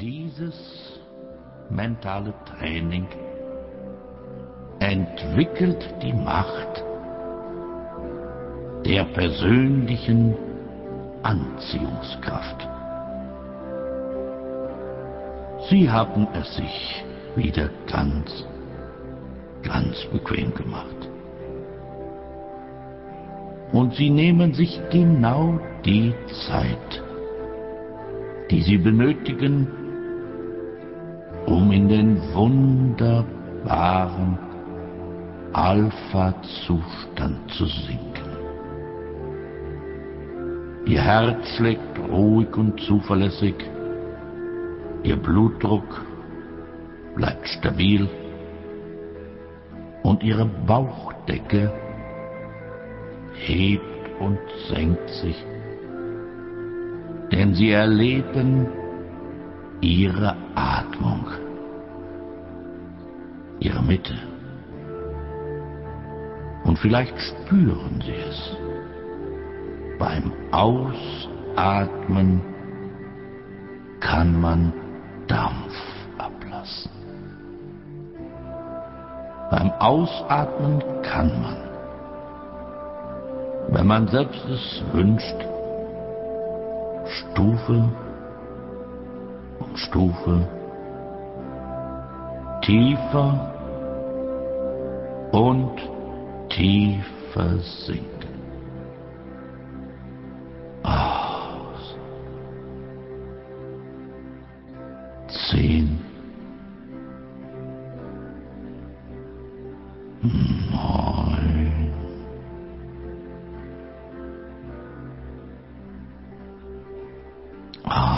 Dieses mentale Training entwickelt die Macht der persönlichen Anziehungskraft. Sie haben es sich wieder ganz, ganz bequem gemacht. Und sie nehmen sich genau die Zeit, die sie benötigen, um in den wunderbaren Alpha-Zustand zu sinken. Ihr Herz schlägt ruhig und zuverlässig, Ihr Blutdruck bleibt stabil und Ihre Bauchdecke hebt und senkt sich, denn Sie erleben Ihre Atmung, Ihre Mitte. Und vielleicht spüren Sie es beim Ausatmen kann man Dampf ablassen. Beim Ausatmen kann man, wenn man selbst es wünscht, Stufe um Stufe tiefer und tiefer sinken. zehn, neun, acht,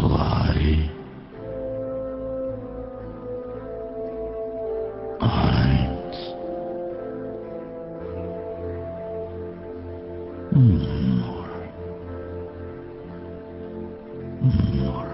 why Heinz. Hmm. More. Hmm, more.